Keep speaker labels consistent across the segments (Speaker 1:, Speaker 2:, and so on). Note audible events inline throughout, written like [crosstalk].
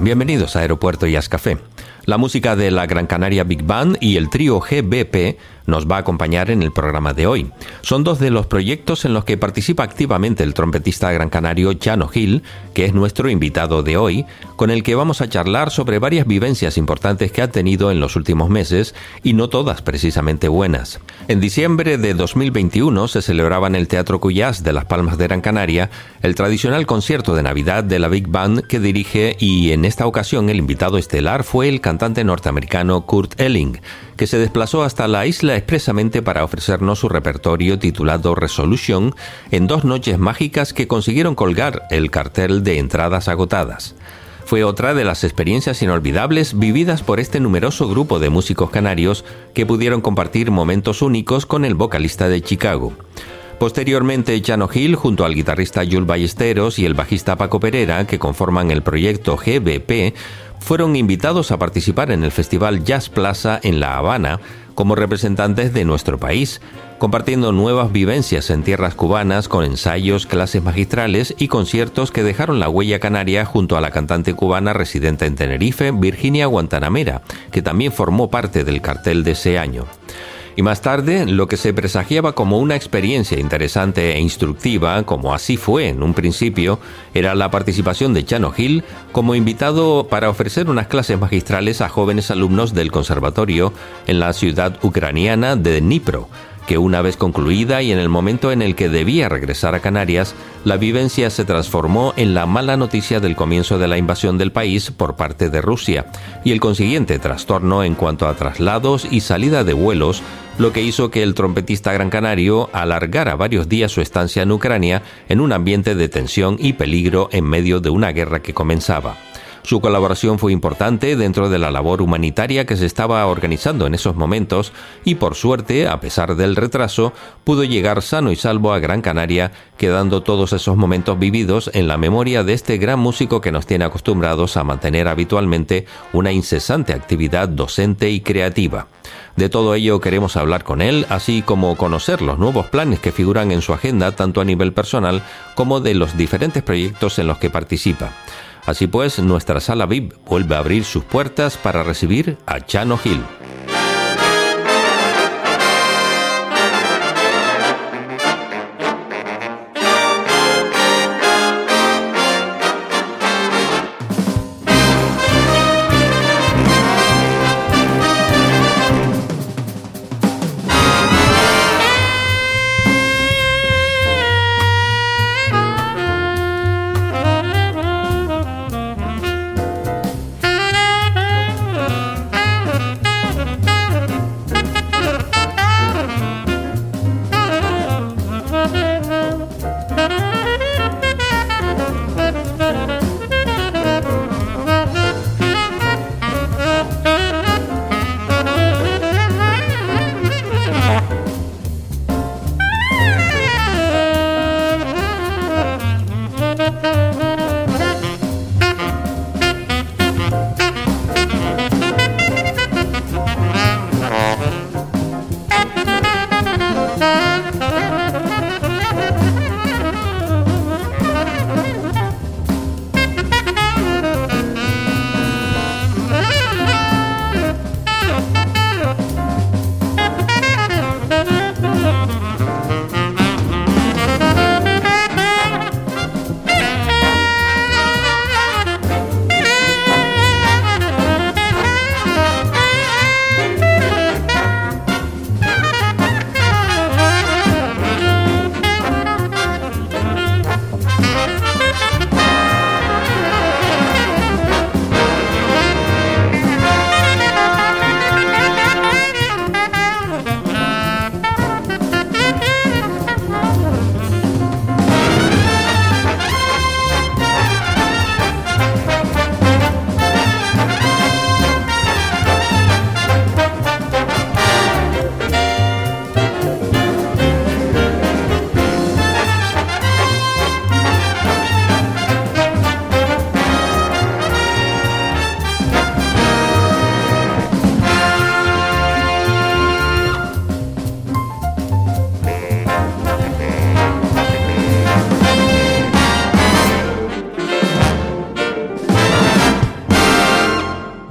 Speaker 1: Bienvenidos a Aeropuerto Jazz Café. La música de la Gran Canaria Big Band y el trío GBP nos va a acompañar en el programa de hoy. Son dos de los proyectos en los que participa activamente el trompetista gran canario Chano Gil, que es nuestro invitado de hoy, con el que vamos a charlar sobre varias vivencias importantes que ha tenido en los últimos meses y no todas precisamente buenas. En diciembre de 2021 se celebraba en el Teatro Cuyás de Las Palmas de Gran Canaria el tradicional concierto de Navidad de la Big Band que dirige y en esta ocasión el invitado estelar fue el cantante norteamericano Kurt Elling, que se desplazó hasta la isla expresamente para ofrecernos su repertorio titulado Resolution en dos noches mágicas que consiguieron colgar el cartel de entradas agotadas. Fue otra de las experiencias inolvidables vividas por este numeroso grupo de músicos canarios que pudieron compartir momentos únicos con el vocalista de Chicago. Posteriormente, Chano Gil, junto al guitarrista Jules Ballesteros y el bajista Paco Pereira, que conforman el proyecto GBP, fueron invitados a participar en el Festival Jazz Plaza en La Habana como representantes de nuestro país, compartiendo nuevas vivencias en tierras cubanas con ensayos, clases magistrales y conciertos que dejaron la huella canaria junto a la cantante cubana residente en Tenerife, Virginia Guantanamera, que también formó parte del cartel de ese año. Y más tarde, lo que se presagiaba como una experiencia interesante e instructiva, como así fue en un principio, era la participación de Chano Gil como invitado para ofrecer unas clases magistrales a jóvenes alumnos del conservatorio en la ciudad ucraniana de Dnipro, que una vez concluida y en el momento en el que debía regresar a Canarias, la vivencia se transformó en la mala noticia del comienzo de la invasión del país por parte de Rusia y el consiguiente trastorno en cuanto a traslados y salida de vuelos, lo que hizo que el trompetista gran canario alargara varios días su estancia en Ucrania en un ambiente de tensión y peligro en medio de una guerra que comenzaba. Su colaboración fue importante dentro de la labor humanitaria que se estaba organizando en esos momentos y por suerte, a pesar del retraso, pudo llegar sano y salvo a Gran Canaria, quedando todos esos momentos vividos en la memoria de este gran músico que nos tiene acostumbrados a mantener habitualmente una incesante actividad docente y creativa. De todo ello queremos hablar con él, así como conocer los nuevos planes que figuran en su agenda tanto a nivel personal como de los diferentes proyectos en los que participa. Así pues, nuestra sala VIP vuelve a abrir sus puertas para recibir a Chano Gil.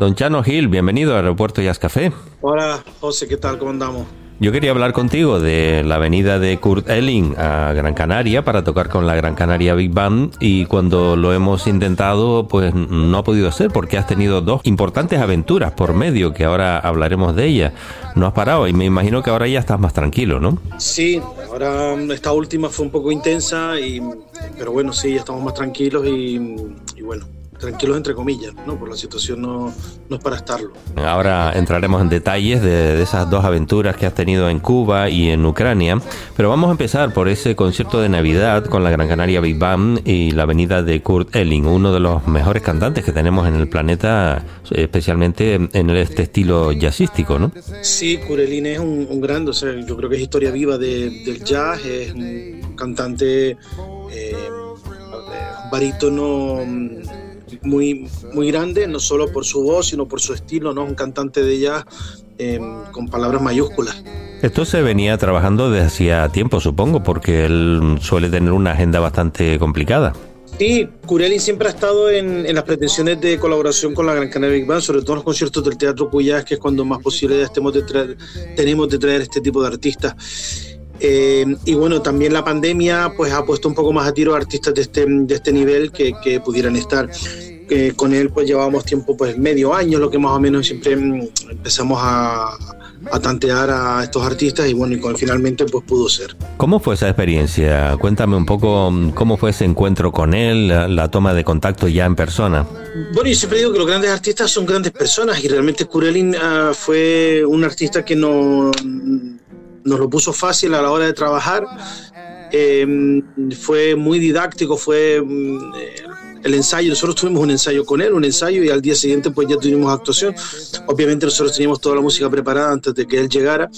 Speaker 1: Don Chano Gil, bienvenido al Aeropuerto Jazz Café.
Speaker 2: Hola, José, ¿qué tal? ¿Cómo andamos?
Speaker 1: Yo quería hablar contigo de la venida de Kurt Elling a Gran Canaria para tocar con la Gran Canaria Big Band y cuando lo hemos intentado pues no ha podido ser porque has tenido dos importantes aventuras por medio que ahora hablaremos de ellas. No has parado y me imagino que ahora ya estás más tranquilo, ¿no?
Speaker 2: Sí, ahora esta última fue un poco intensa y pero bueno, sí, ya estamos más tranquilos y, y bueno, tranquilos entre comillas, ¿no? Por la situación no, no es para estarlo.
Speaker 1: Ahora entraremos en detalles de, de, esas dos aventuras que has tenido en Cuba y en Ucrania, pero vamos a empezar por ese concierto de Navidad con la Gran Canaria Big Band y la venida de Kurt Elling, uno de los mejores cantantes que tenemos en el planeta, especialmente en este estilo jazzístico, ¿no?
Speaker 2: Sí, Kurt Elling es un, un grande, o sea, yo creo que es historia viva de, del jazz, es un cantante... Eh, barítono muy, muy grande, no solo por su voz, sino por su estilo, ¿no? Un cantante de jazz eh, con palabras mayúsculas.
Speaker 1: Esto se venía trabajando desde hacía tiempo, supongo, porque él suele tener una agenda bastante complicada.
Speaker 2: Sí, Curelli siempre ha estado en, en, las pretensiones de colaboración con la Gran Canaria Big Band, sobre todo en los conciertos del Teatro Cuyas, que es cuando más posibilidades estemos de traer, tenemos de traer este tipo de artistas. Eh, y bueno, también la pandemia pues ha puesto un poco más a tiro a artistas de este, de este nivel que, que pudieran estar. Eh, con él pues llevábamos tiempo, pues medio año, lo que más o menos siempre empezamos a, a tantear a estos artistas y bueno, y con, finalmente pues pudo ser.
Speaker 1: ¿Cómo fue esa experiencia? Cuéntame un poco cómo fue ese encuentro con él, la, la toma de contacto ya en persona.
Speaker 2: Bueno, yo siempre digo que los grandes artistas son grandes personas y realmente Kurelin uh, fue un artista que no nos lo puso fácil a la hora de trabajar. Eh, fue muy didáctico, fue eh, el ensayo, nosotros tuvimos un ensayo con él, un ensayo y al día siguiente pues ya tuvimos actuación. Obviamente nosotros teníamos toda la música preparada antes de que él llegara,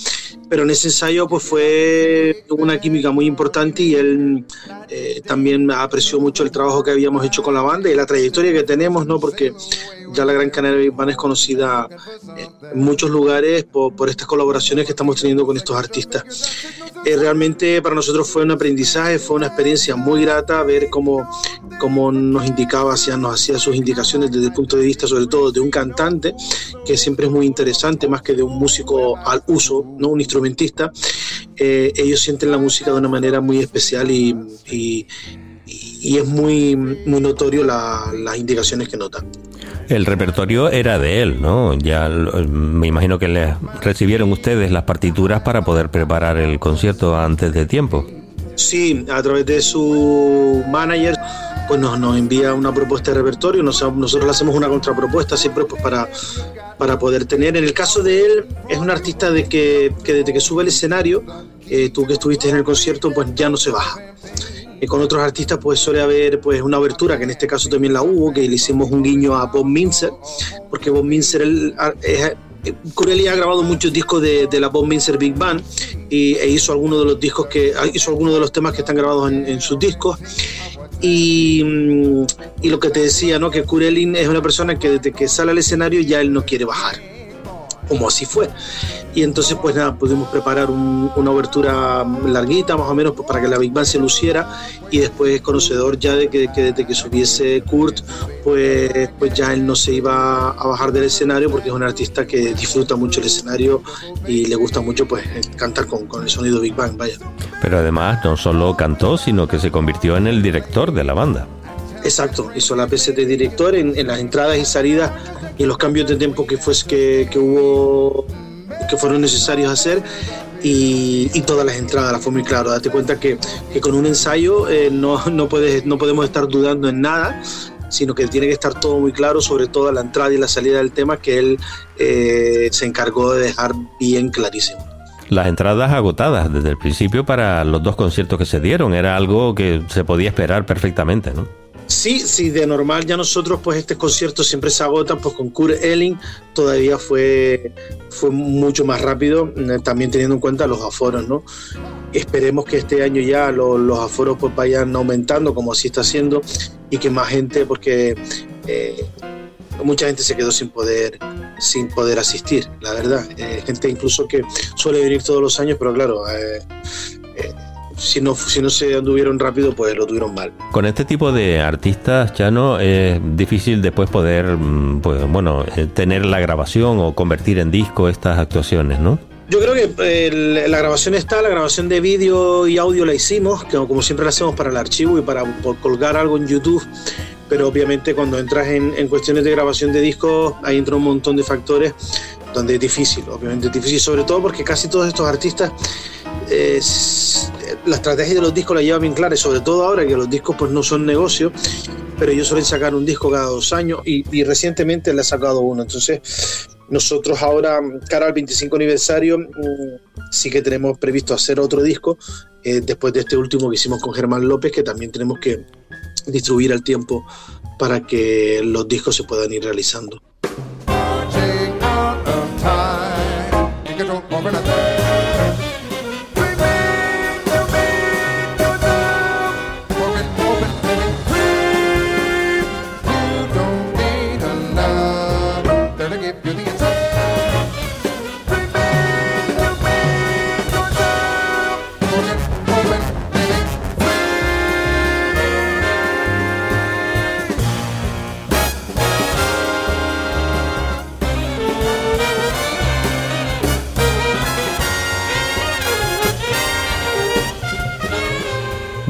Speaker 2: pero en ese ensayo pues fue una química muy importante y él eh, también apreció mucho el trabajo que habíamos hecho con la banda y la trayectoria que tenemos, ¿no? Porque ya la Gran Canaria Big Band es conocida en muchos lugares por, por estas colaboraciones que estamos teniendo con estos artistas. Eh, realmente para nosotros fue un aprendizaje, fue una experiencia muy grata ver cómo, cómo nos indicaba, hacia, nos hacía sus indicaciones desde el punto de vista sobre todo de un cantante, que siempre es muy interesante, más que de un músico al uso, no un instrumentista. Eh, ellos sienten la música de una manera muy especial y, y, y es muy, muy notorio la, las indicaciones que notan.
Speaker 1: El repertorio era de él, ¿no? Ya me imagino que le recibieron ustedes las partituras para poder preparar el concierto antes de tiempo.
Speaker 2: Sí, a través de su manager, pues nos, nos envía una propuesta de repertorio, nos, nosotros le hacemos una contrapropuesta siempre pues para, para poder tener. En el caso de él, es un artista de que, que desde que sube el escenario, eh, tú que estuviste en el concierto, pues ya no se baja. Y con otros artistas pues suele haber pues una abertura, que en este caso también la hubo, que le hicimos un guiño a Bob Minzer, porque Bob Minzer es... Corelli ha grabado muchos discos de, de la Bob Minzer Big Band y, e hizo algunos de los discos que hizo algunos de los temas que están grabados en, en sus discos y, y, lo que te decía, ¿no? que Kurelin es una persona que desde que sale al escenario ya él no quiere bajar, como así fue. Y entonces, pues nada, pudimos preparar un, una obertura larguita, más o menos, pues, para que la Big Band se luciera. Y después, conocedor ya de que, que desde que subiese Kurt, pues, pues ya él no se iba a bajar del escenario, porque es un artista que disfruta mucho el escenario y le gusta mucho pues cantar con, con el sonido Big Bang, vaya.
Speaker 1: Pero además, no solo cantó, sino que se convirtió en el director de la banda.
Speaker 2: Exacto, hizo la de director en, en, las entradas y salidas y los cambios de tiempo que, fue, que, que hubo que fueron necesarios hacer y, todas las entradas, la fue muy claro. Date cuenta que, que con un ensayo eh, no, no, puedes, no podemos estar dudando en nada, sino que tiene que estar todo muy claro, sobre todo la entrada y la salida del tema, que él eh, se encargó de dejar bien clarísimo.
Speaker 1: Las entradas agotadas desde el principio para los dos conciertos que se dieron, era algo que se podía esperar perfectamente, ¿no?
Speaker 2: Sí, sí, de normal ya nosotros pues este concierto siempre se agotan, pues con Kurt Elling todavía fue, fue mucho más rápido, también teniendo en cuenta los aforos, ¿no? Esperemos que este año ya lo, los aforos pues vayan aumentando como así está haciendo y que más gente, porque eh, mucha gente se quedó sin poder, sin poder asistir, la verdad. Eh, gente incluso que suele venir todos los años, pero claro, eh, si no, si no se anduvieron rápido, pues lo tuvieron mal.
Speaker 1: Con este tipo de artistas, ya no es difícil después poder, mm, pues, bueno, eh, tener la grabación o convertir en disco estas actuaciones, ¿no?
Speaker 2: Yo creo que eh, la grabación está, la grabación de vídeo y audio la hicimos, que como siempre la hacemos para el archivo y para colgar algo en YouTube, pero obviamente cuando entras en, en cuestiones de grabación de discos, ahí entra un montón de factores donde es difícil, obviamente es difícil, sobre todo porque casi todos estos artistas eh, la estrategia de los discos la lleva bien clara, y sobre todo ahora que los discos pues no son negocio, pero ellos suelen sacar un disco cada dos años y, recientemente le ha sacado uno. Entonces, nosotros ahora, cara al 25 aniversario, mm, sí que tenemos previsto hacer otro disco, eh, después de este último que hicimos con Germán López, que también tenemos que distribuir el tiempo para que los discos se puedan ir realizando.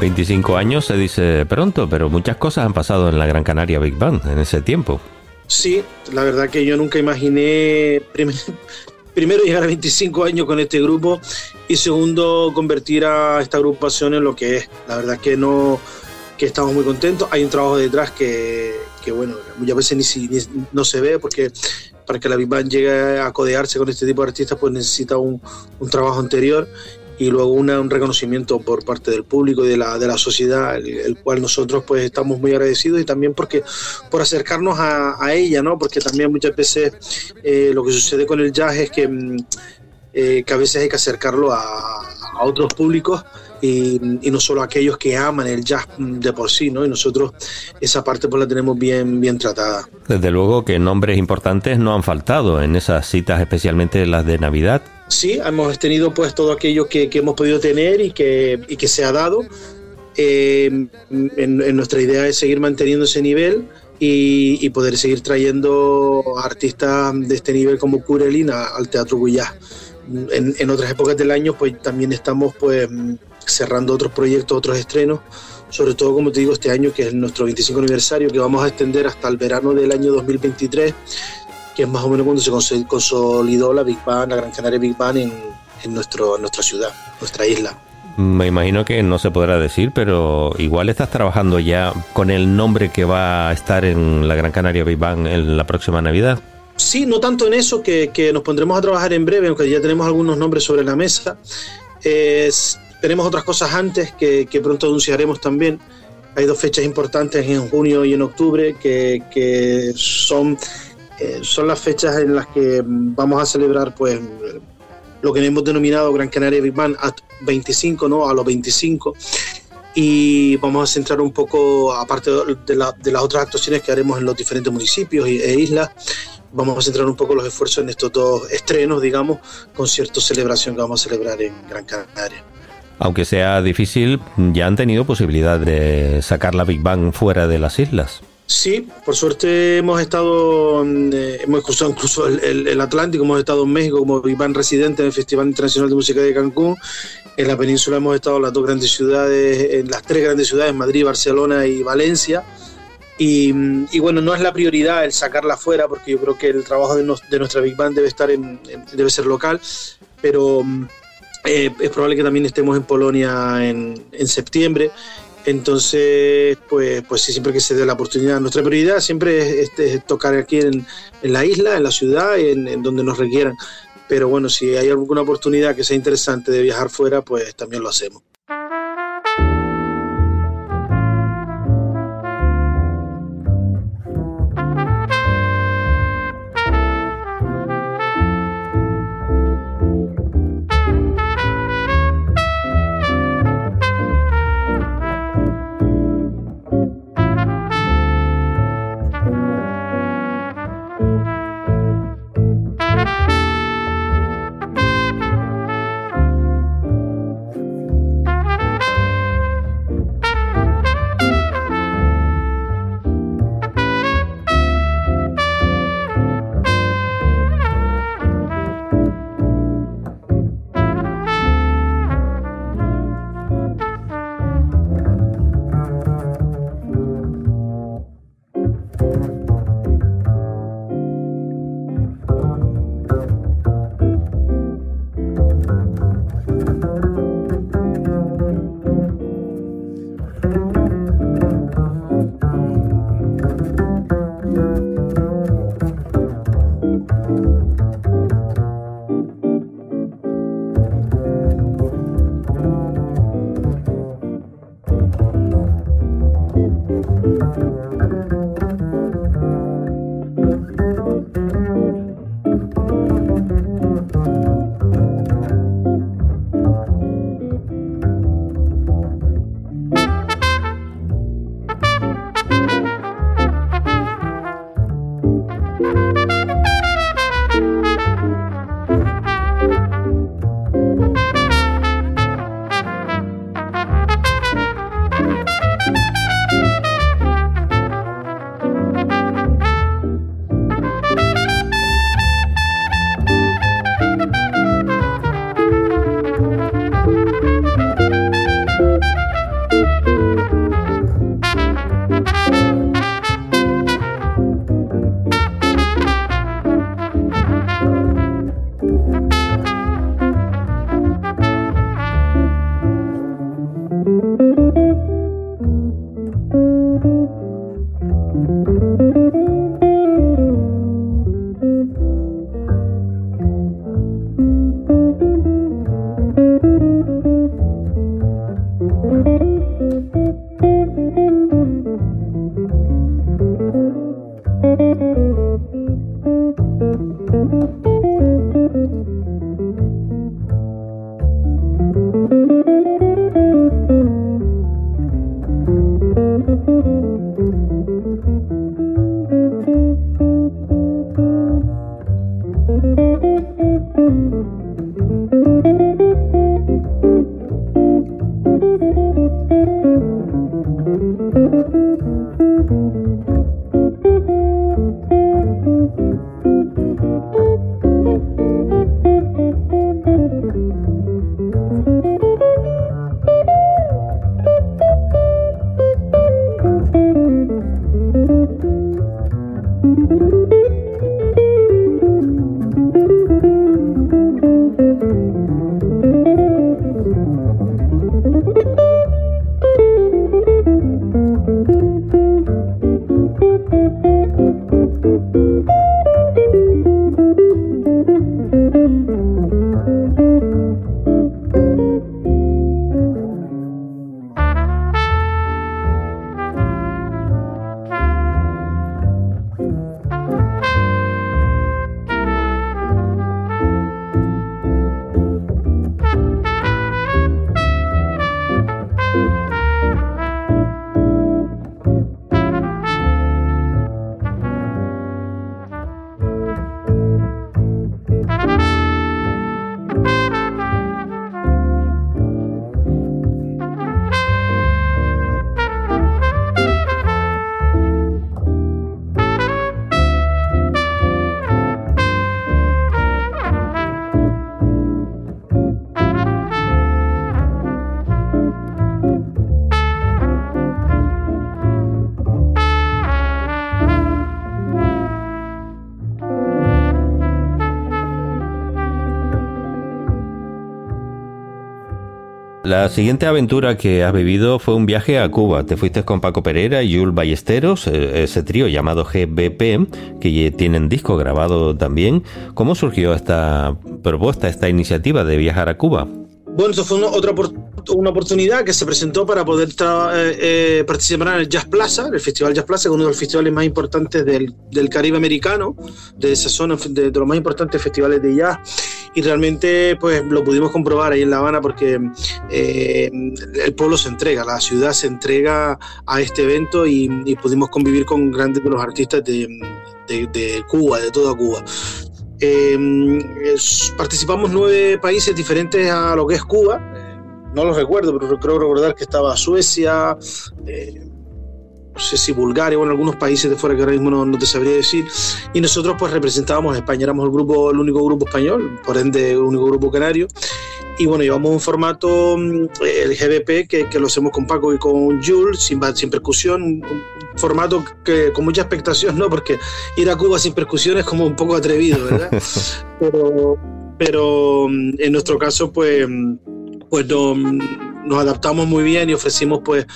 Speaker 1: Cinco años se dice pronto, pero muchas cosas han pasado en la Gran Canaria Big Band en ese tiempo.
Speaker 2: Sí, la verdad que yo nunca imaginé, [laughs] primero llegar a 25 años con este grupo y segundo convertir a esta agrupación en lo que es. La verdad que no, que estamos muy contentos. Hay un trabajo detrás que, que bueno, muchas veces ni, ni, no se ve porque para que la Big Band llegue a codearse con este tipo de artistas pues necesita un, un trabajo anterior y luego un reconocimiento por parte del público y de la, de la sociedad, el, cual nosotros pues estamos muy agradecidos y también porque por acercarnos a, ella, ¿no? Porque también muchas veces eh, lo que sucede con el jazz es que, mm, eh, que a veces hay que acercarlo a, otros públicos y, no solo a aquellos que aman el jazz de por sí, ¿no? Y nosotros esa parte pues la tenemos bien, bien tratada.
Speaker 1: Desde luego que nombres importantes no han faltado en esas citas, especialmente las de Navidad
Speaker 2: sí, hemos tenido pues todo aquello que, hemos podido tener y que, se ha dado. Eh, en, nuestra idea es seguir manteniendo ese nivel y, poder seguir trayendo artistas de este nivel como Kurelin al Teatro Guyá. En, otras épocas del año pues también estamos pues cerrando otros proyectos, otros estrenos, sobre todo como te digo este año que es nuestro 25 aniversario que vamos a extender hasta el verano del año 2023 que es más o menos cuando se consolidó la Big Bang, la Gran Canaria Big Bang en, en, nuestro, nuestra ciudad, nuestra isla.
Speaker 1: Me imagino que no se podrá decir, pero igual estás trabajando ya con el nombre que va a estar en la Gran Canaria Big Bang en la próxima Navidad.
Speaker 2: Sí, no tanto en eso, que, que nos pondremos a trabajar en breve, aunque ya tenemos algunos nombres sobre la mesa. tenemos otras cosas antes que, que, pronto anunciaremos también. Hay dos fechas importantes en junio y en octubre que, que son eh, son las fechas en las que vamos a celebrar pues lo que hemos denominado Gran Canaria Big Band a 25, ¿no? A los 25. Y vamos a centrar un poco, aparte de, las otras actuaciones que haremos en los diferentes municipios e islas, vamos a centrar un poco los esfuerzos en estos dos estrenos, digamos, conciertos, celebración que vamos a celebrar en Gran Canaria.
Speaker 1: Aunque sea difícil, ya han tenido posibilidad de sacar la Big Bang fuera de las islas.
Speaker 2: Sí, por suerte hemos estado, eh, hemos cruzado incluso el, Atlántico, hemos estado en México como Iván residente del Festival Internacional de Música de Cancún. En la península hemos estado en las dos grandes ciudades, en las tres grandes ciudades, Madrid, Barcelona y Valencia. Y, bueno, no es la prioridad el sacarla fuera, porque yo creo que el trabajo de, nuestra Big Band debe estar en, debe ser local, pero eh, es probable que también estemos en Polonia en, en septiembre entonces, pues, pues sí, siempre que se dé la oportunidad. Nuestra prioridad siempre es, tocar aquí en, la isla, en la ciudad, en, donde nos requieran. Pero bueno, si hay alguna oportunidad que sea interesante de viajar fuera, pues también lo hacemos.
Speaker 1: La siguiente aventura que has vivido fue un viaje a Cuba. Te fuiste con Paco Pereira y Jules Ballesteros, eh, ese trío llamado GBP, que tienen disco grabado también. ¿Cómo surgió esta propuesta, esta iniciativa de viajar a Cuba?
Speaker 2: Bueno, eso fue una, otra una oportunidad que se presentó para poder eh, eh, participar en el Jazz Plaza, el Festival Jazz Plaza, que es uno de los festivales más importantes del, del Caribe americano, de esa zona, de, los más importantes festivales de jazz. Y realmente, pues lo pudimos comprobar ahí en La Habana porque eh, el pueblo se entrega, la ciudad se entrega a este evento y, pudimos convivir con grandes de los artistas de, Cuba, de toda Cuba. Eh, participamos nueve países diferentes a lo que es Cuba. Eh, no los recuerdo, pero creo recordar que estaba Suecia, eh, no sé si Bulgaria, bueno, algunos países de fuera que ahora mismo no, te sabría decir. Y nosotros pues representábamos a España, éramos el grupo, el único grupo español, por ende el único grupo canario. Y bueno, llevamos un formato, mm, el GBP, que, que, lo hacemos con Paco y con Jules, sin, sin percusión, un, formato que con mucha expectación, ¿no? Porque ir a Cuba sin percusión es como un poco atrevido, ¿verdad? [laughs] pero, pero mm, en nuestro caso, pues, mm, pues no, nos adaptamos muy bien y ofrecimos pues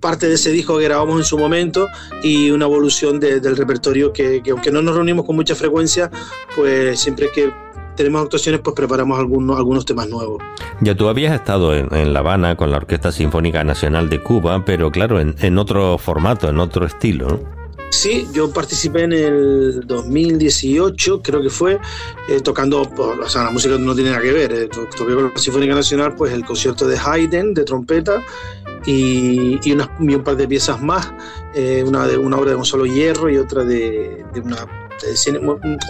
Speaker 2: parte de ese disco que grabamos en su momento y una evolución de, del repertorio que, que, aunque no nos reunimos con mucha frecuencia, pues siempre que tenemos actuaciones, pues preparamos algunos, algunos temas nuevos.
Speaker 1: Ya tú habías estado en, La Habana con la Orquesta Sinfónica Nacional de Cuba, pero claro, en, otro formato, en otro estilo,
Speaker 2: Sí, yo participé en el 2018, creo que fue, eh, tocando, o sea, la música no tiene nada que ver, eh, toqué con la Sinfónica Nacional, pues el concierto de Haydn, de trompeta, y, y, un par de piezas más, eh, una, de, una obra de Gonzalo Hierro y otra de, una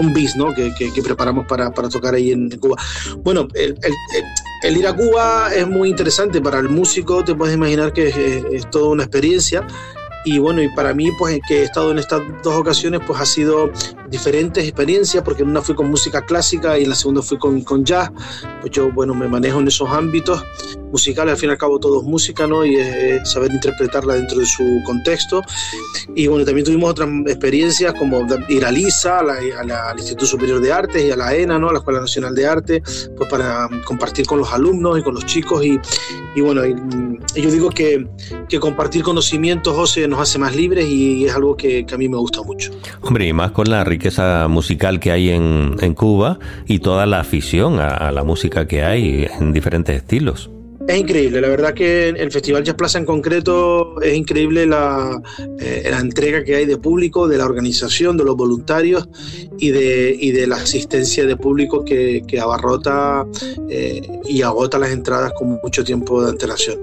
Speaker 2: un bis ¿no? que, que, preparamos para, tocar ahí en Cuba. Bueno, el, el, ir a Cuba es muy interesante para el músico, te puedes imaginar que es, es toda una experiencia y bueno, y para mí, pues que he estado en estas dos ocasiones, pues ha sido diferentes experiencias, porque en una fui con música clásica y en la segunda fui con, con jazz. Pues yo, bueno, me manejo en esos ámbitos musicales, al fin y al cabo todo es música, ¿no? Y es saber interpretarla dentro de su contexto. Y bueno, también tuvimos otras experiencias como ir a LISA, al Instituto Superior de Artes y a la ENA, ¿no? A la Escuela Nacional de Arte, pues para compartir con los alumnos y con los chicos. Y, y bueno, y, yo digo que, que compartir conocimientos, José, nos hace más libres y es algo que, a mí me gusta mucho.
Speaker 1: Hombre, y más con la riqueza musical que hay en, Cuba y toda la afición a la música que hay en diferentes estilos.
Speaker 2: Es increíble, la verdad que el Festival Jazz Plaza en concreto es increíble la, eh, la, entrega que hay de público, de la organización, de los voluntarios y de, y de la asistencia de público que, que abarrota eh, y agota las entradas con mucho tiempo de antelación.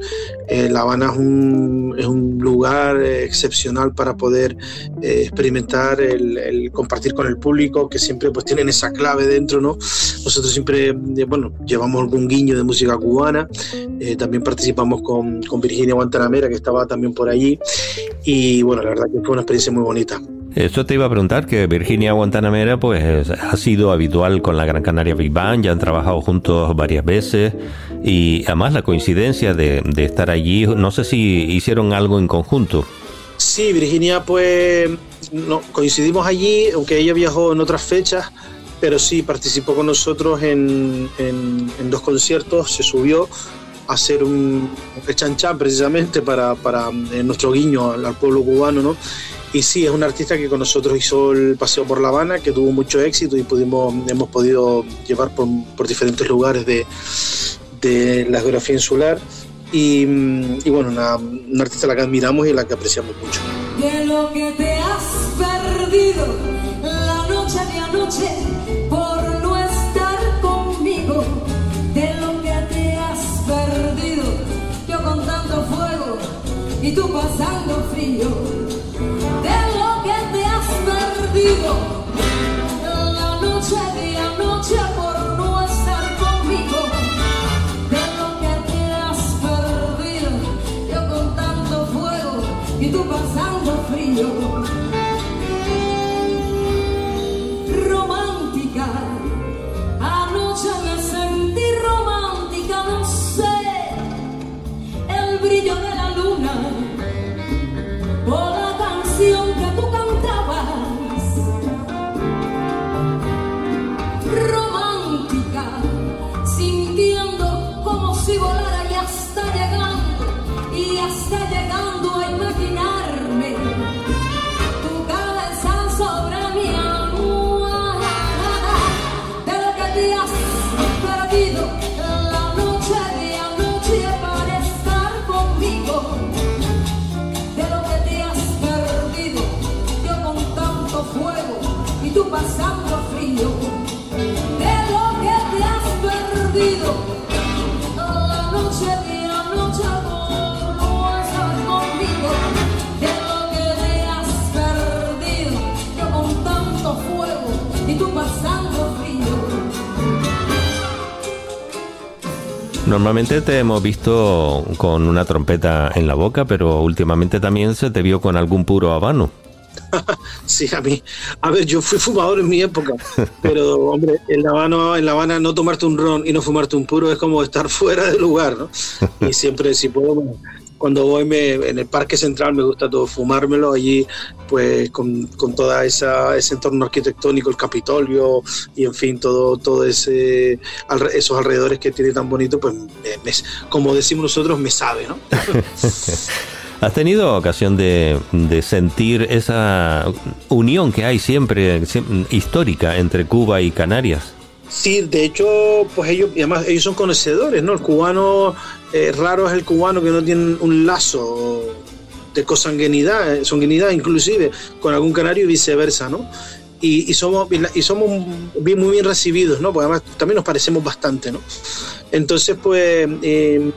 Speaker 2: Eh, la Habana es un, es un lugar excepcional para poder experimentar el, el, compartir con el público, que siempre pues tienen esa clave dentro, ¿no? Nosotros siempre, bueno, llevamos algún guiño de música cubana. Eh, también participamos con, con, Virginia Guantanamera, que estaba también por allí. Y bueno, la verdad que fue una experiencia muy bonita.
Speaker 1: Esto te iba a preguntar, que Virginia Guantanamera pues ha sido habitual con la Gran Canaria Big Band, ya han trabajado juntos varias veces y además la coincidencia de, de estar allí, no sé si hicieron algo en conjunto.
Speaker 2: Sí, Virginia pues no, coincidimos allí, aunque ella viajó en otras fechas, pero sí participó con nosotros en, en, en dos conciertos, se subió hacer un chanchan precisamente para, para eh, nuestro guiño al, pueblo cubano, ¿no? Y sí, es un artista que con nosotros hizo el paseo por La Habana, que tuvo mucho éxito y pudimos, hemos podido llevar por, por diferentes lugares de, de, la geografía insular. Y, y bueno, una, una, artista a la que admiramos y a la que apreciamos mucho.
Speaker 3: De lo que te has perdido tú pasando frío de lo que te has perdido
Speaker 1: Normalmente te hemos visto con una trompeta en la boca, pero últimamente también se te vio con algún puro habano. [laughs]
Speaker 2: Sí, a mí. A ver, yo fui fumador en mi época, pero hombre, en La Habana, en La Habana no tomarte un ron y no fumarte un puro es como estar fuera de lugar, ¿no? Y siempre, si puedo, cuando voy me, en el Parque Central me gusta todo fumármelo allí, pues con, con toda esa ese entorno arquitectónico, el Capitolio y en fin, todo todo ese esos alrededores que tiene tan bonito, pues me- como decimos nosotros, me sabe, ¿no? [laughs]
Speaker 1: ¿Has tenido ocasión de, de sentir esa unión que hay siempre siem- histórica entre Cuba y Canarias?
Speaker 2: Sí, de hecho, pues ellos, además ellos son conocedores, ¿no? El cubano, eh, raro es el cubano que no tiene un lazo de consanguinidad, eh, sanguinidad inclusive, con algún canario y viceversa, ¿no? Y, somos, y somos muy bien recibidos, ¿no? Porque además también nos parecemos bastante, ¿no? Entonces, pues, eh,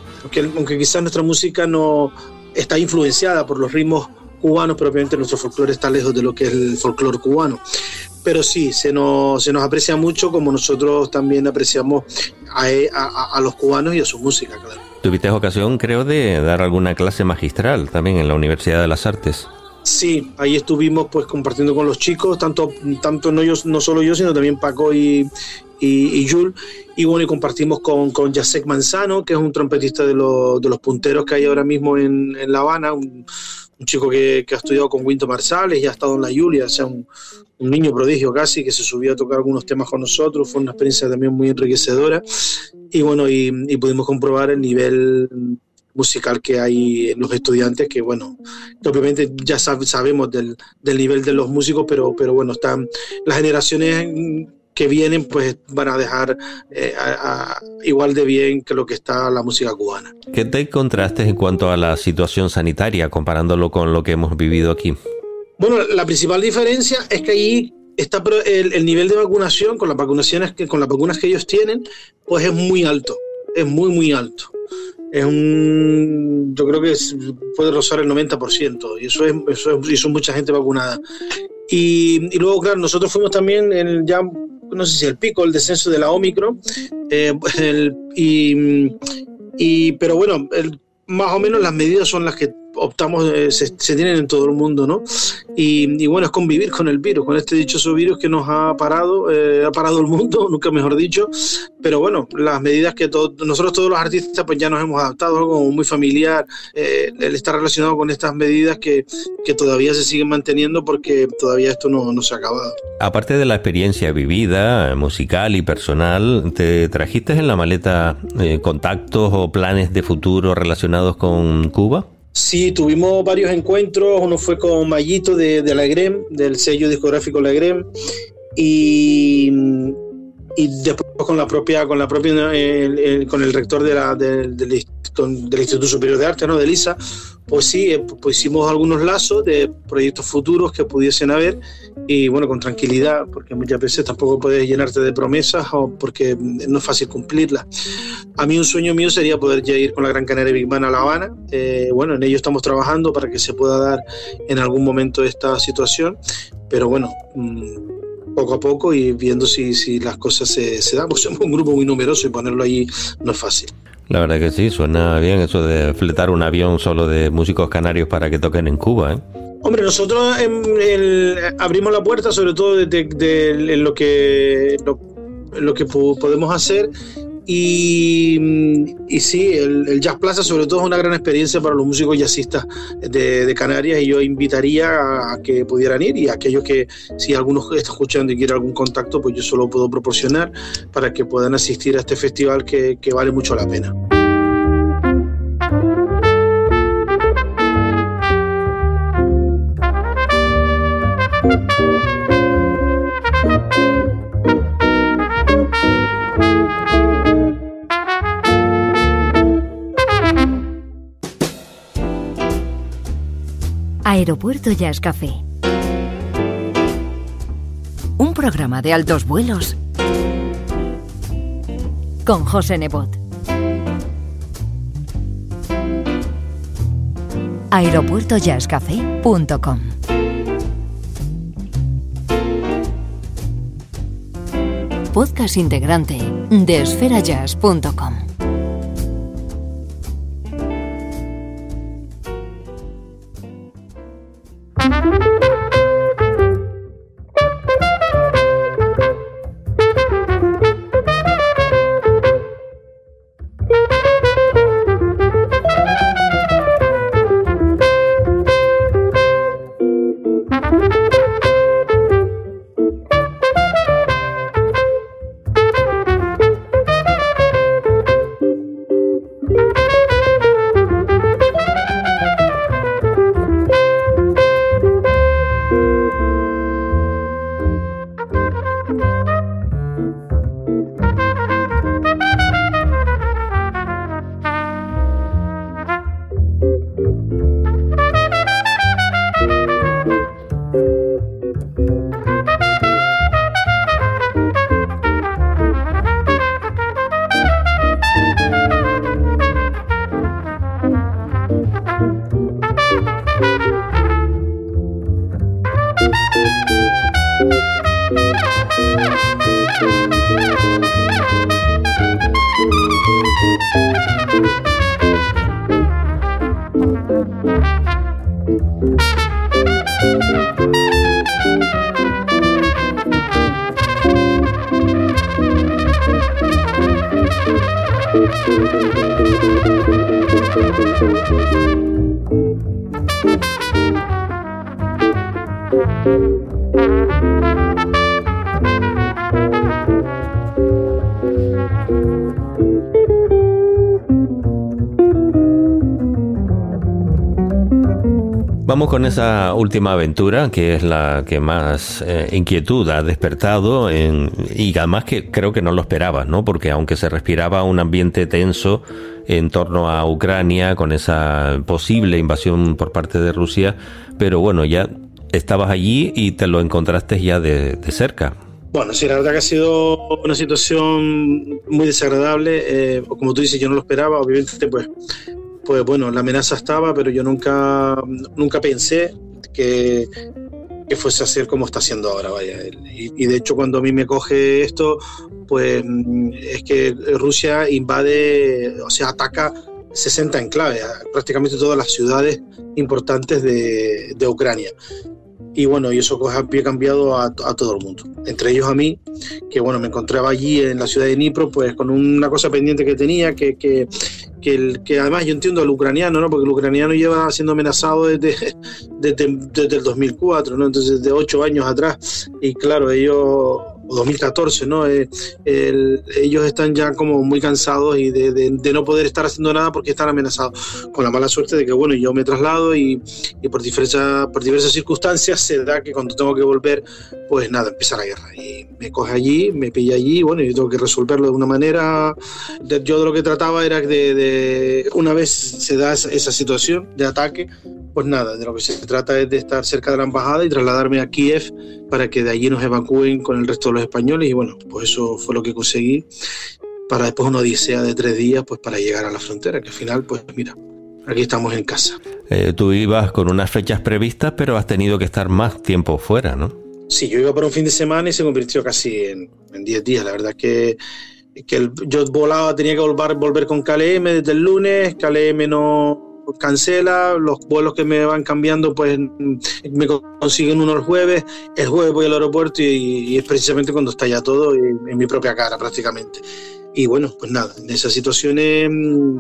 Speaker 2: aunque, quizás nuestra música no está influenciada por los ritmos cubanos, pero obviamente nuestro folclore está lejos de lo que es el folclore cubano. Pero sí, se nos, se nos aprecia mucho como nosotros también apreciamos a, e, a los cubanos y a su música, claro.
Speaker 1: Tuviste ocasión, creo, de dar alguna clase magistral también en la Universidad de las Artes.
Speaker 2: Sí, ahí estuvimos pues compartiendo con los chicos, tanto, tanto no, yo, no solo yo, sino también Paco y, y, y Jul. Y bueno, y compartimos con, con Jacek Manzano, que es un trompetista de, los- de los punteros que hay ahora mismo en, en La Habana, un, un chico que, que ha estudiado con Winto Marsales y ha estado en la Julia, o sea, un, un niño prodigio casi, que se subió a tocar algunos temas con nosotros, fue una experiencia también muy enriquecedora. Y bueno, y, y pudimos comprobar el nivel musical que hay en los estudiantes, que bueno, obviamente ya sab- sabemos del, del nivel de los músicos, pero, pero bueno, están las generaciones que vienen pues van a dejar eh, a- a- igual de bien que lo que está la música cubana.
Speaker 1: ¿Qué te encontraste en cuanto a la situación sanitaria comparándolo con lo que hemos vivido aquí?
Speaker 2: Bueno, la principal diferencia es que ahí está el, el nivel de vacunación con las vacunaciones que con las vacunas que ellos tienen, pues es muy alto, es muy muy alto. Es un, yo creo que es- puede rozar el 90% y eso es, eso es y son mucha gente vacunada. Y, y luego, claro, nosotros fuimos también en ya, no sé si el pico, el descenso de la Omicron, eh, el- y, pero bueno, más o menos las medidas son las que optamos, eh, se, tienen en todo el mundo, ¿no? Y, bueno, es convivir con el virus, con este dichoso virus que nos ha parado, eh, ha parado el mundo, [laughs] nunca mejor dicho, pero bueno, las medidas que nosotros todos los artistas pues ya nos hemos adaptado, algo como muy familiar, eh, el estar relacionado con estas medidas que, que todavía se siguen manteniendo porque todavía esto no, no se ha acabado.
Speaker 1: Aparte de la experiencia vivida, musical y personal, ¿te trajiste en la maleta eh, contactos o planes de futuro relacionados con Cuba?
Speaker 2: Sí, tuvimos varios encuentros. Uno fue con Mayito de, de la del sello discográfico La EGREM, y, y después con la propia, con la propia, el- el- con el rector de la, del, del Instituto Superior de Arte, ¿no? De LISA. Pues sí, eh, pues hicimos algunos lazos de proyectos futuros que pudiesen haber y bueno, con tranquilidad, porque muchas veces tampoco puedes llenarte de promesas o porque no es fácil cumplirlas. A mí un sueño mío sería poder ya ir con la Gran Canaria Big Band a La Habana. Eh, bueno, en ello estamos trabajando para que se pueda dar en algún momento esta situación, pero bueno, mm, poco a poco y viendo si, si las cosas se, se dan, porque somos un grupo muy numeroso y ponerlo ahí no es fácil.
Speaker 1: La verdad que sí, suena bien eso de fletar un avión solo de músicos canarios para que toquen en Cuba, ¿eh?
Speaker 2: Hombre, nosotros en el- abrimos la puerta sobre todo de, de- lo que lo, que po- podemos hacer Mm, y, sí, el, Jazz Plaza sobre todo es una gran experiencia para los músicos jazzistas de, de Canarias y yo invitaría a, que pudieran ir y aquellos que si algunos está escuchando y quiere algún contacto, pues yo solo puedo proporcionar para que puedan asistir a este festival que, vale mucho la pena.
Speaker 4: Aeropuerto Jazz Café. Un programa de altos vuelos con José Nebot. aeropuertojazzcafé.com Podcast integrante de esferajazz.com Thank you.
Speaker 1: Vamos con esa última aventura, que es la que más eh, inquietud ha despertado, en, y además que creo que no lo esperabas, ¿no? Porque aunque se respiraba un ambiente tenso en torno a Ucrania, con esa posible invasión por parte de Rusia, pero bueno, ya estabas allí y te lo encontraste ya de, de cerca.
Speaker 2: Bueno, sí, la verdad que ha sido una situación muy desagradable. Eh, como tú dices, yo no lo esperaba. Obviamente, pues pues bueno, la amenaza estaba, pero yo nunca, nunca pensé que, que fuese a ser como está haciendo ahora, vaya. Y, de hecho cuando a mí me coge esto, pues es que Rusia invade, o sea, ataca 60 enclaves, prácticamente todas las ciudades importantes de, de Ucrania y bueno, y eso había cambiado a, todo el mundo, entre ellos a mí, que bueno, me encontraba allí en la ciudad de Dnipro, pues con una cosa pendiente que tenía, que, que, que, el, que además yo entiendo al ucraniano, ¿no? porque el ucraniano lleva siendo amenazado desde, desde, desde el 2004, ¿no? entonces de ocho años atrás, y claro, ellos 2014, ¿no? Eh, ellos están ya como muy cansados y de, no poder estar haciendo nada porque están amenazados. Con la mala suerte de que, bueno, yo me traslado y, por, diversas, circunstancias se da que cuando tengo que volver, pues nada, empieza la guerra. Y me coge allí, me pilla allí, bueno, yo tengo que resolverlo de una manera. Yo de lo que trataba era de, una vez se da esa situación de ataque, pues nada, de lo que se trata es de estar cerca de la embajada y trasladarme a Kiev para que de allí nos evacúen con el resto de los españoles y bueno, pues eso fue lo que conseguí para después una odisea de tres días pues para llegar a la frontera, que al final pues mira, aquí estamos en casa.
Speaker 1: Eh, tú ibas con unas fechas previstas, pero has tenido que estar más tiempo fuera, ¿no?
Speaker 2: Sí, yo iba por un fin de semana y se convirtió casi en, en diez días. La verdad es que, que yo volaba, tenía que volver, volver con KLM desde el lunes, KLM no, cancela, los vuelos que me van cambiando pues me consiguen uno el jueves, el jueves voy al aeropuerto y, es precisamente cuando está ya todo en, mi propia cara prácticamente. Y bueno, pues nada, en esas situaciones mm,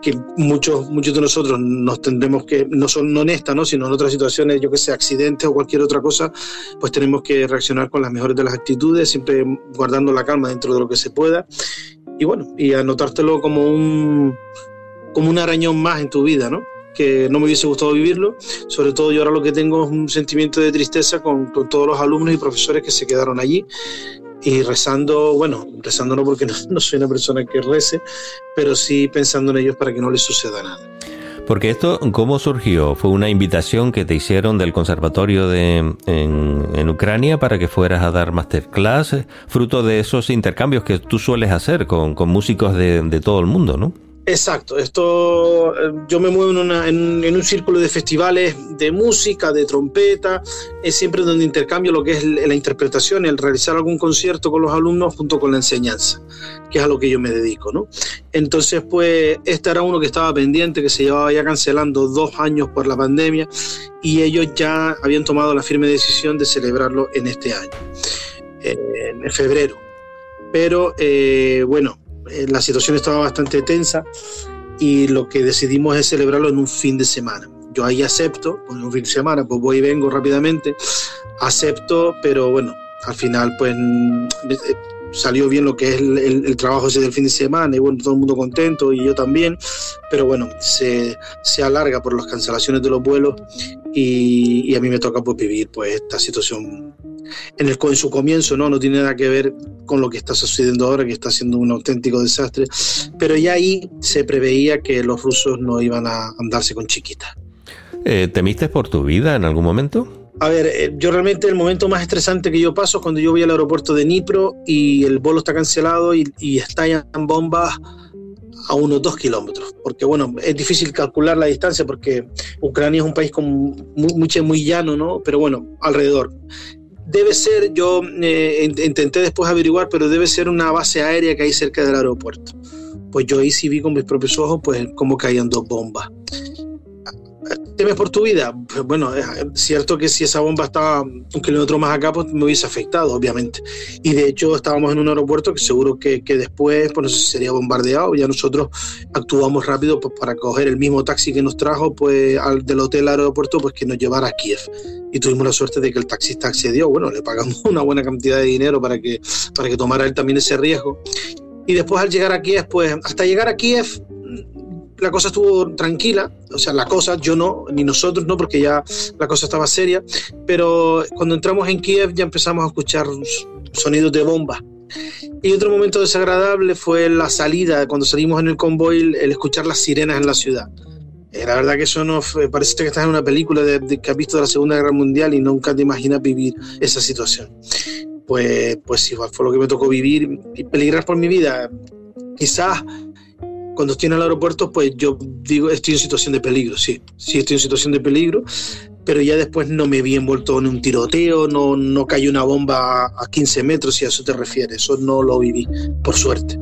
Speaker 2: que muchos, muchos de nosotros nos tendremos que, no son esta, ¿no? sino en otras situaciones, yo que sé, accidentes o cualquier otra cosa, pues tenemos que reaccionar con las mejores de las actitudes, siempre guardando la calma dentro de lo que se pueda. Y bueno, y anotártelo como un, como un arañón más en tu vida, ¿no? que no me hubiese gustado vivirlo. Sobre todo yo ahora lo que tengo es un sentimiento de tristeza con, todos los alumnos y profesores que se quedaron allí y rezando, bueno, rezando no porque [laughs] no, soy una persona que rece, pero sí pensando en ellos para que no les suceda nada.
Speaker 1: Porque esto, ¿cómo surgió? ¿Fue una invitación que te hicieron del conservatorio de, en, en Ucrania para que fueras a dar masterclass? Fruto de esos intercambios que tú sueles hacer con, con músicos de, de todo el mundo, ¿no?
Speaker 2: Exacto, esto eh, yo me muevo en, una, en, un círculo de festivales de música, de trompeta, es siempre donde intercambio lo que es la interpretación, el realizar algún concierto con los alumnos junto con la enseñanza, que es a lo que yo me dedico, ¿no? Entonces, pues, este era uno que estaba pendiente, que se llevaba ya cancelando dos años por la pandemia y ellos ya habían tomado la firme decisión de celebrarlo en este año, en febrero. Pero, eh, bueno, eh, la situación estaba bastante tensa y lo que decidimos es celebrarlo en un fin de semana. Yo ahí acepto, pues, en un fin de semana, pues voy y vengo rápidamente, acepto, pero bueno, al final pues eh, salió bien lo que es el, trabajo ese del fin de semana y bueno, todo el mundo contento y yo también, pero bueno, se, se alarga por las cancelaciones de los vuelos y, y, a mí me toca pues vivir pues esta situación en, el, en su comienzo, ¿no? No tiene nada que ver con lo que está sucediendo ahora, que está siendo un auténtico desastre, pero ya ahí se preveía que los rusos no iban a andarse con chiquitas.
Speaker 1: Eh, ¿Temiste por tu vida en algún momento?
Speaker 2: A ver, eh, yo realmente el momento más estresante que yo paso es cuando yo voy al aeropuerto de Dnipro y el vuelo está cancelado y, y estallan bombas a unos dos kilómetros, porque bueno, es difícil calcular la distancia porque Ucrania es un país con muy, muy, muy llano, ¿no? Pero bueno, alrededor debe ser, yo eh, intenté después averiguar, pero debe ser una base aérea que hay cerca del aeropuerto. Pues yo ahí sí vi con mis propios ojos, pues cómo caían dos bombas. ¿Temes por tu vida? Pues bueno, es cierto que si esa bomba estaba un kilómetro más acá, pues me hubiese afectado, obviamente. Y de hecho estábamos en un aeropuerto que seguro que, que después, pues no sé si sería bombardeado. Ya nosotros actuamos rápido pues, para coger el mismo taxi que nos trajo pues al, del hotel al aeropuerto, pues que nos llevara a Kiev. Y tuvimos la suerte de que el taxista accedió. Bueno, le pagamos [laughs] una buena cantidad de dinero para que, para que tomara él también ese riesgo. Y después al llegar a Kiev, pues hasta llegar a Kiev la cosa estuvo tranquila, o sea, la cosa, yo no, ni nosotros no, porque ya la cosa estaba seria, pero cuando entramos en Kiev ya empezamos a escuchar sonidos de bomba. Y otro momento desagradable fue la salida, cuando salimos en el convoy, el escuchar las sirenas en la ciudad. Eh, la verdad que eso no fue, parece que estás en una película de, de, que has visto de la Segunda Guerra Mundial y nunca te imaginas vivir esa situación. Pues, pues igual fue lo que me tocó vivir y peligrar por mi vida. Quizás cuando estoy en el aeropuerto, pues yo digo, estoy en situación de peligro, sí, sí estoy en situación de peligro, pero ya después no me vi envuelto en un tiroteo, no, no cayó una bomba a 15 metros, si a eso te refieres, eso no lo viví, por suerte.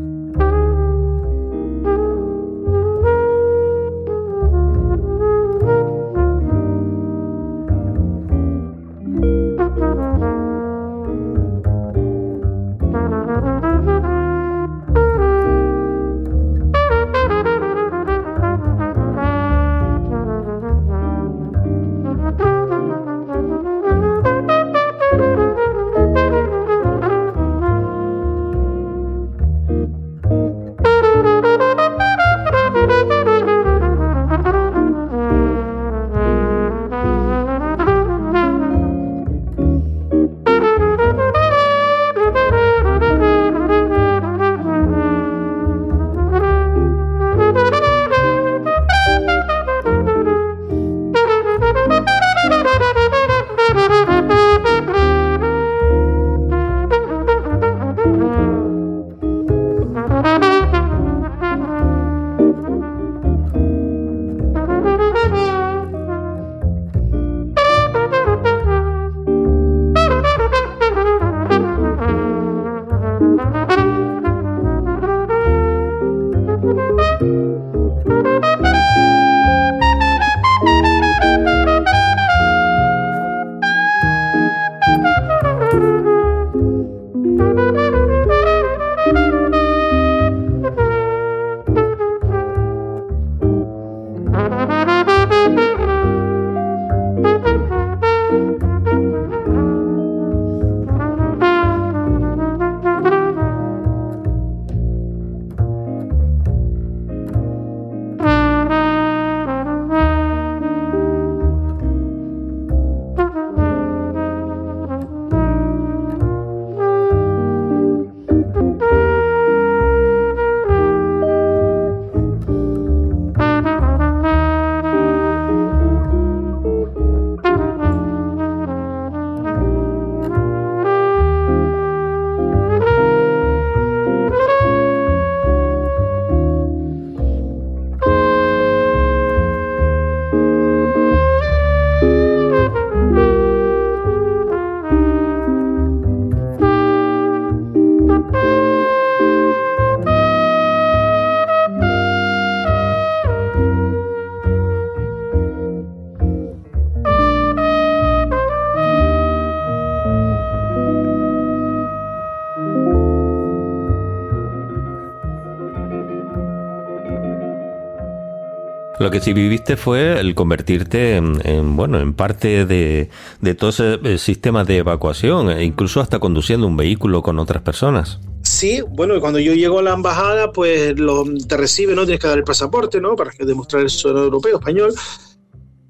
Speaker 1: Lo que sí viviste fue el convertirte en, en, bueno, en parte de, de todo ese eh, sistema de evacuación, e incluso hasta conduciendo un vehículo con otras personas.
Speaker 2: Sí, bueno, cuando yo llego a la embajada, pues lo, te recibe, ¿no? Tienes que dar el pasaporte, ¿no? Para demostrar el suelo europeo, español.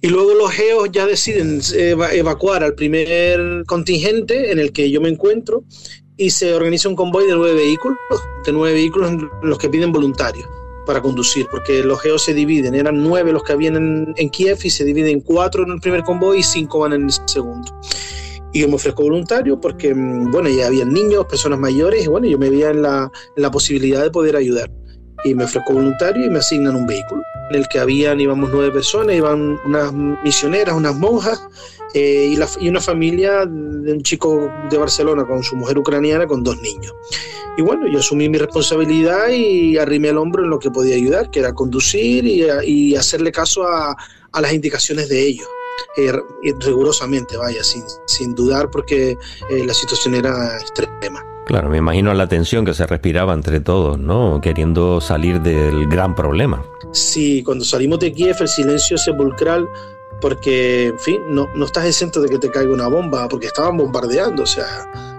Speaker 2: Y luego los geos ya deciden eva evacuar al primer contingente en el que yo me encuentro y se organiza un convoy de nueve vehículos, de nueve vehículos en los que piden voluntarios para conducir, porque los geos se dividen, eran nueve los que habían en, en Kiev y se dividen en cuatro en el primer convoy y cinco van en el segundo. Y yo me ofrezco voluntario porque, mm, bueno, ya habían niños, personas mayores, y bueno, yo me veía en la, en la posibilidad de poder ayudar. Y me ofrezco voluntario y me asignan un vehículo en el que habían, íbamos nueve personas, iban unas misioneras, unas monjas eh, y, una familia de un chico de Barcelona con su mujer ucraniana con dos niños. Y bueno, yo asumí mi responsabilidad y arrimé el hombro en lo que podía ayudar, que era conducir y, hacerle caso a, las indicaciones de ellos. Eh, rigurosamente, vaya, sin, sin dudar, porque eh, la situación era extrema.
Speaker 1: Claro, me imagino la tensión que se respiraba entre todos, ¿no? Queriendo salir del gran problema.
Speaker 2: Sí, cuando salimos de Kiev, el silencio sepulcral, porque, en fin, no, no estás exento de que te caiga una bomba, porque estaban bombardeando, o sea,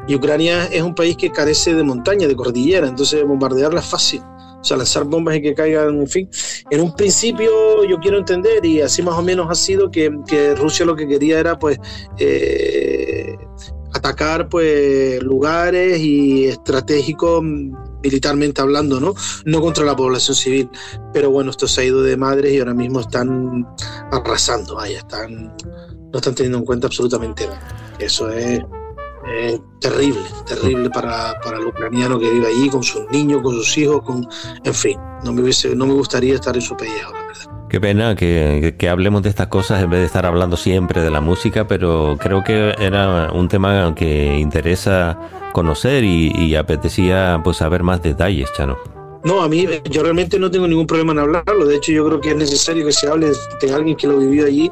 Speaker 2: y Ucrania es un país que carece de montaña, de cordillera, entonces bombardearla es fácil. O sea, lanzar bombas y que caigan, en fin. En un principio yo quiero entender, y así más o menos ha sido, que, que Rusia lo que quería era, pues, eh, atacar pues lugares y estratégicos militarmente hablando, ¿no? No contra la población civil. Pero bueno, esto se ha ido de madres y ahora mismo están arrasando, vaya, están, no están teniendo en cuenta absolutamente nada. Eso es, es terrible, terrible para, para, el ucraniano que vive allí con sus niños, con sus hijos, con, en fin, no me, hubiese, no me gustaría estar en su pellejo, la verdad.
Speaker 1: Qué pena que, que, hablemos de estas cosas en vez de estar hablando siempre de la música, pero creo que era un tema que interesa conocer y, y apetecía pues saber más detalles, Chano.
Speaker 2: No, a mí yo realmente no tengo ningún problema en hablarlo. De hecho, yo creo que es necesario que se hable de alguien que lo vivió allí.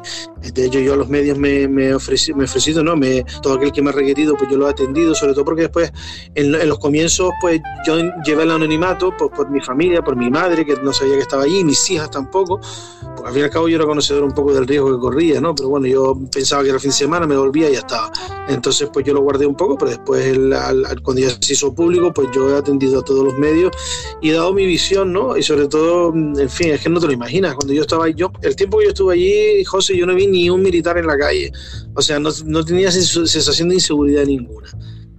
Speaker 2: De hecho, yo a los medios me, me, me he ofrecido, ¿no? Me, todo aquel que me ha requerido, pues yo lo he atendido, sobre todo porque después, en, en los comienzos, pues yo llevé el anonimato pues, por mi familia, por mi madre, que no sabía que estaba allí, mis hijas tampoco. Pues al fin y al cabo yo era conocedor un poco del riesgo que corría, ¿no? Pero bueno, yo pensaba que era fin de semana, me volvía y ya estaba. Entonces, pues yo lo guardé un poco, pero después, el, al, cuando ya se hizo público, pues yo he atendido a todos los medios y he dado mi visión, ¿no? Y sobre todo, en fin, es que no te lo imaginas. Cuando yo estaba yo, el tiempo que yo estuve allí, José, yo no vi ni un militar en la calle. O sea, no, no tenía sensación de inseguridad ninguna.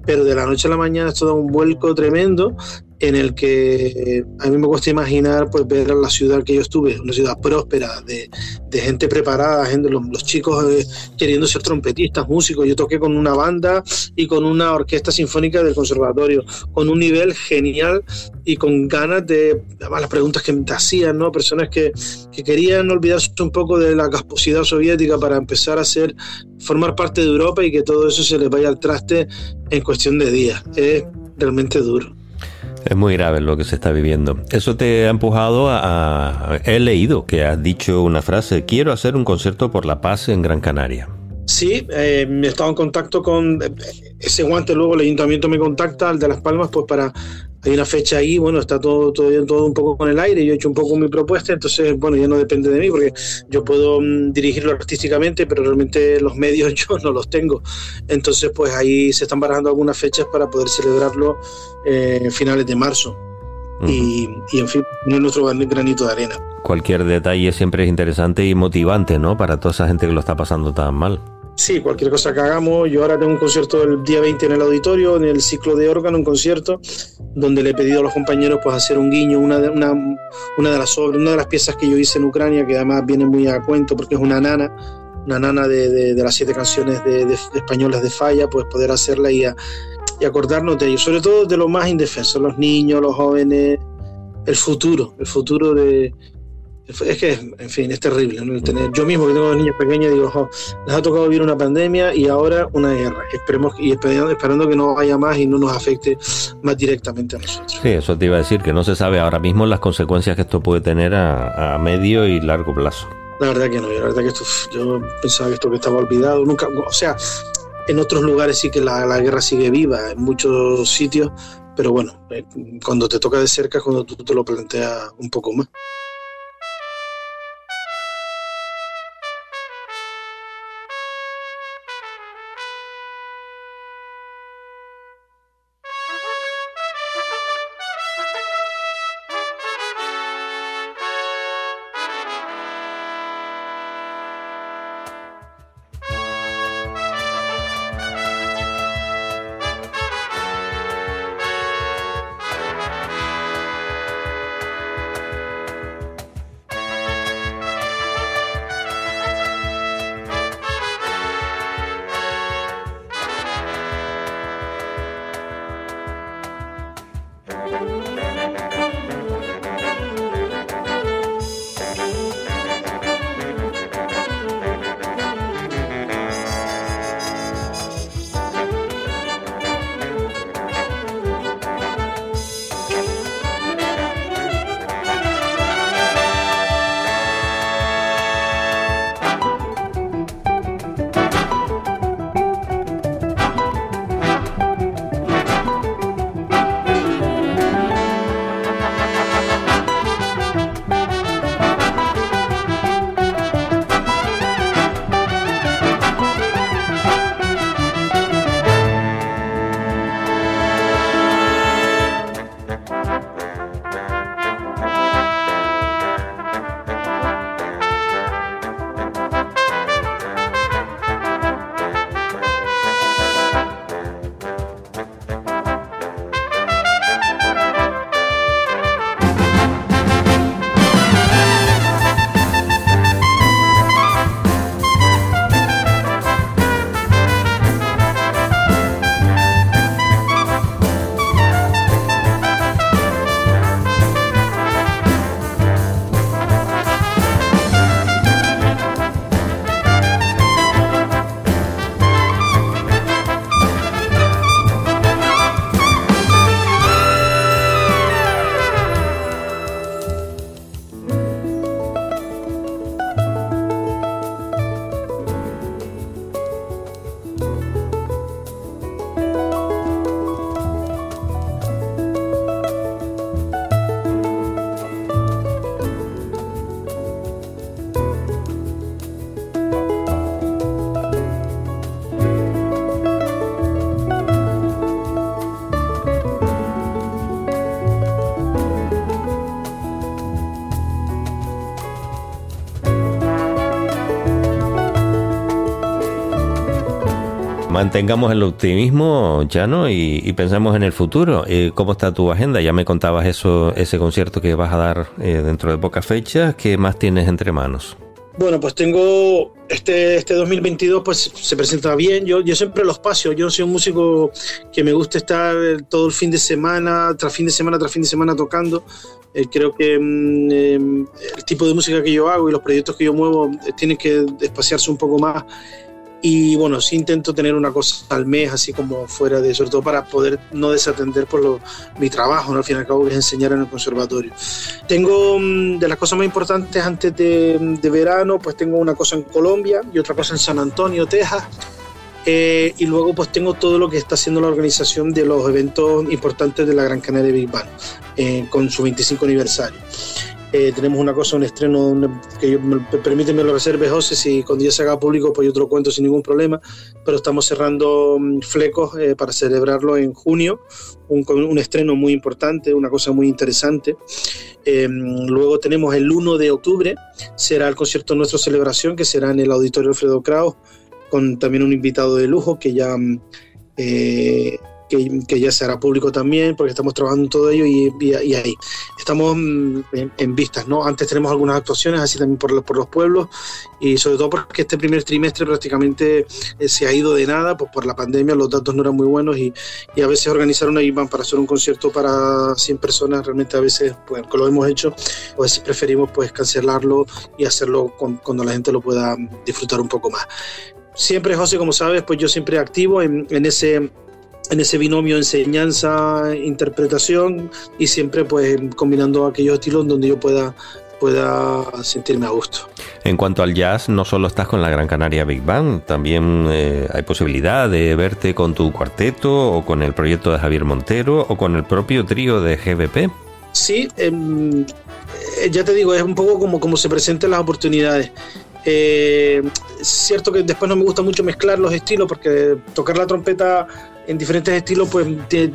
Speaker 2: Pero de la noche a la mañana esto da un vuelco tremendo en el que a mí me cuesta imaginar pues ver la ciudad que yo estuve, una ciudad próspera, de, gente preparada, gente, los, chicos eh, queriendo ser trompetistas, músicos. Yo toqué con una banda y con una orquesta sinfónica del conservatorio, con un nivel genial y con ganas de, además las preguntas que te hacían, ¿no? Personas que, que querían olvidarse un poco de la casposidad soviética para empezar a ser, formar parte de Europa y que todo eso se les vaya al traste en cuestión de días. Es realmente duro.
Speaker 1: Es muy grave lo que se está viviendo. Eso te ha empujado a, He leído que has dicho una frase, quiero hacer un concierto por la paz en Gran Canaria.
Speaker 2: Sí, eh, he estado en contacto con ese guante, luego el ayuntamiento me contacta, el de Las Palmas, pues para... Hay una fecha ahí, bueno, está todo, todo, todo un poco con el aire, yo he hecho un poco mi propuesta, entonces, bueno, ya no depende de mí, porque yo puedo mm, dirigirlo artísticamente, pero realmente los medios [laughs] yo no los tengo. Entonces, pues ahí se están barajando algunas fechas para poder celebrarlo eh, finales de marzo. Uh -huh. y, y, en fin, poner nuestro granito de arena.
Speaker 1: Cualquier detalle siempre es interesante y motivante, ¿no? Para toda esa gente que lo está pasando tan mal.
Speaker 2: Sí, cualquier cosa que hagamos. Yo ahora tengo un concierto el día 20 en el auditorio, en el ciclo de órgano, un concierto, donde le he pedido a los compañeros pues hacer un guiño, una de, una, una de las obras, una de las piezas que yo hice en Ucrania, que además viene muy a cuento porque es una nana, una nana de, de, las siete canciones de, españolas de Falla, pues poder hacerla y, a, y acordarnos de ellos, sobre todo de los más indefensos, los niños, los jóvenes, el futuro, el futuro de, es que, en fin, es terrible. ¿no? El tener, yo mismo que tengo dos niños pequeños, digo, les ha tocado vivir una pandemia y ahora una guerra. Esperemos y esperando, esperando que no haya más y no nos afecte más directamente a nosotros.
Speaker 1: Sí, eso te iba a decir, que no se sabe ahora mismo las consecuencias que esto puede tener a, a medio y largo plazo.
Speaker 2: La verdad que no, la verdad que esto, yo pensaba que esto que estaba olvidado, nunca, o sea, en otros lugares sí que la, la guerra sigue viva, en muchos sitios, pero bueno, eh, cuando te toca de cerca es cuando tú te lo planteas un poco más.
Speaker 1: Mantengamos el optimismo, Chano, y, y pensemos en el futuro. Eh, ¿Cómo está tu agenda? Ya me contabas eso, ese concierto que vas a dar eh, dentro de pocas fechas. ¿Qué más tienes entre manos?
Speaker 2: Bueno, pues tengo este, este 2022 pues se presenta bien. Yo, yo siempre lo espacio. Yo soy un músico que me gusta estar todo el fin de semana, tras fin de semana, tras fin de semana tocando. Eh, creo que eh, el tipo de música que yo hago y los proyectos que yo muevo eh, tienen que espaciarse un poco más y bueno, sí intento tener una cosa al mes, así como fuera de, sobre todo para poder no desatender por lo, mi trabajo, ¿no? al fin y al cabo, que es enseñar en el conservatorio. Tengo mm, de las cosas más importantes antes de, de verano, pues tengo una cosa en Colombia y otra cosa en San Antonio, Texas. Eh, y luego pues tengo todo lo que está haciendo la organización de los eventos importantes de la Gran Canaria Big Band eh, con su 25 aniversario. Eh, tenemos una cosa, un estreno que yo, me, permíteme lo reserve, José, si cuando ya se haga público, pues yo te lo cuento sin ningún problema, pero estamos cerrando um, flecos eh, para celebrarlo en junio, un, estreno muy importante, una cosa muy interesante. Eh, luego tenemos el 1 de octubre, será el concierto Nuestra Celebración, que será en el Auditorio Alfredo Kraus, con también un invitado de lujo que ya... Que, ya se hará público también, porque estamos trabajando en todo ello y, ahí estamos en, en, vistas, ¿no? Antes tenemos algunas actuaciones así también por, por, los pueblos y sobre todo porque este primer trimestre prácticamente eh, se ha ido de nada, pues por la pandemia los datos no eran muy buenos y, a veces organizar una IBAN para hacer un concierto para 100 personas, realmente a veces, pues lo hemos hecho, a veces preferimos pues cancelarlo y hacerlo cuando la gente lo pueda disfrutar un poco más. Siempre, José, como sabes, pues yo siempre activo en ese en ese binomio enseñanza-interpretación y siempre pues combinando aquellos estilos donde yo pueda pueda sentirme a gusto.
Speaker 1: En cuanto al jazz, no solo estás con la Gran Canaria Big Band, también eh, hay posibilidad de verte con tu cuarteto o con el proyecto de Javier Montero o con el propio trío de GBP.
Speaker 2: Sí, eh, ya te digo, es un poco como, como se presentan las oportunidades. Eh, es cierto que después no me gusta mucho mezclar los estilos porque tocar la trompeta en diferentes estilos pues te,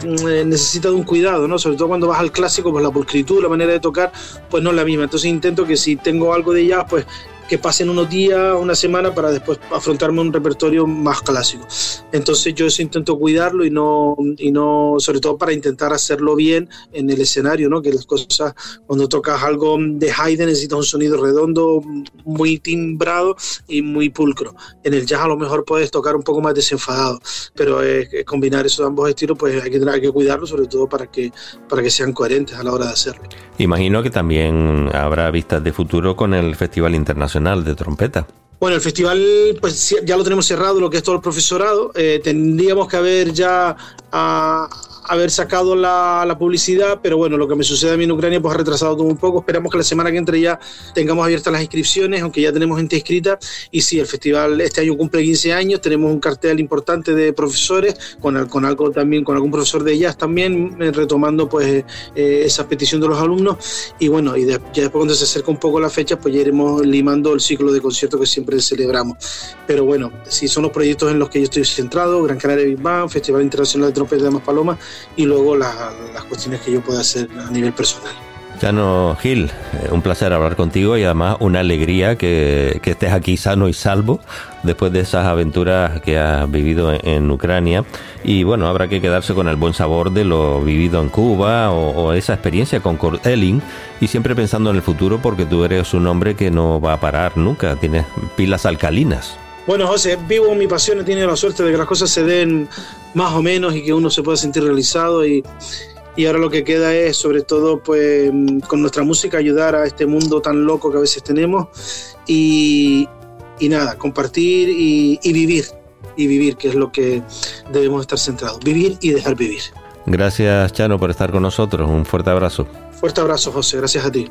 Speaker 2: necesita de un cuidado, ¿no? Sobre todo cuando vas al clásico, pues la pulcritud, la manera de tocar, pues no es la misma. Entonces intento que si tengo algo de jazz, pues que pasen unos días, una semana para después afrontarme un repertorio más clásico. Entonces yo eso intento cuidarlo y no, y no, sobre todo para intentar hacerlo bien en el escenario, ¿no? Que las cosas, cuando tocas algo de Haydn necesitas un sonido redondo, muy timbrado y muy pulcro. En el jazz a lo mejor puedes tocar un poco más desenfadado, pero combinar esos ambos estilos, pues hay que, hay que cuidarlo, sobre todo para que, para que sean coherentes a la hora de hacerlo.
Speaker 1: Imagino que también habrá vistas de futuro con el Festival Internacional de Trompeta.
Speaker 2: Bueno, el festival pues ya lo tenemos cerrado, lo que es todo el profesorado. Eh, tendríamos que haber ya a, haber sacado la, publicidad, pero bueno, lo que me sucede a mí en Ucrania pues ha retrasado todo un poco. Esperamos que la semana que entre ya tengamos abiertas las inscripciones, aunque ya tenemos gente inscrita. Y sí, el festival este año cumple 15 años, tenemos un cartel importante de profesores, con, con algo también, con algún profesor de jazz también, eh, retomando pues eh, esa petición de los alumnos. Y bueno, y ya después cuando se acerca un poco la fecha, pues ya iremos limando el ciclo de conciertos que siempre celebramos. Pero bueno, sí son los proyectos en los que yo estoy centrado, Gran Canaria Big Band, Festival Internacional de Trompeta de Maspalomas y luego la, las cuestiones que yo pueda hacer a nivel personal.
Speaker 1: Chano Gil, eh, un placer hablar contigo y además una alegría que, que, estés aquí sano y salvo después de esas aventuras que has vivido en, en, Ucrania. Y bueno, habrá que quedarse con el buen sabor de lo vivido en Cuba o, o esa experiencia con Kurt Elling y siempre pensando en el futuro porque tú eres un hombre que no va a parar nunca, tienes pilas alcalinas.
Speaker 2: Bueno, José, vivo mi pasión, he tenido la suerte de que las cosas se den más o menos y que uno se pueda sentir realizado y, y ahora lo que queda es sobre todo pues con nuestra música ayudar a este mundo tan loco que a veces tenemos y, y nada, compartir y, y vivir, y vivir, que es lo que debemos estar centrados, vivir y dejar vivir.
Speaker 1: Gracias Chano por estar con nosotros, un fuerte abrazo.
Speaker 2: Fuerte abrazo José, gracias a ti.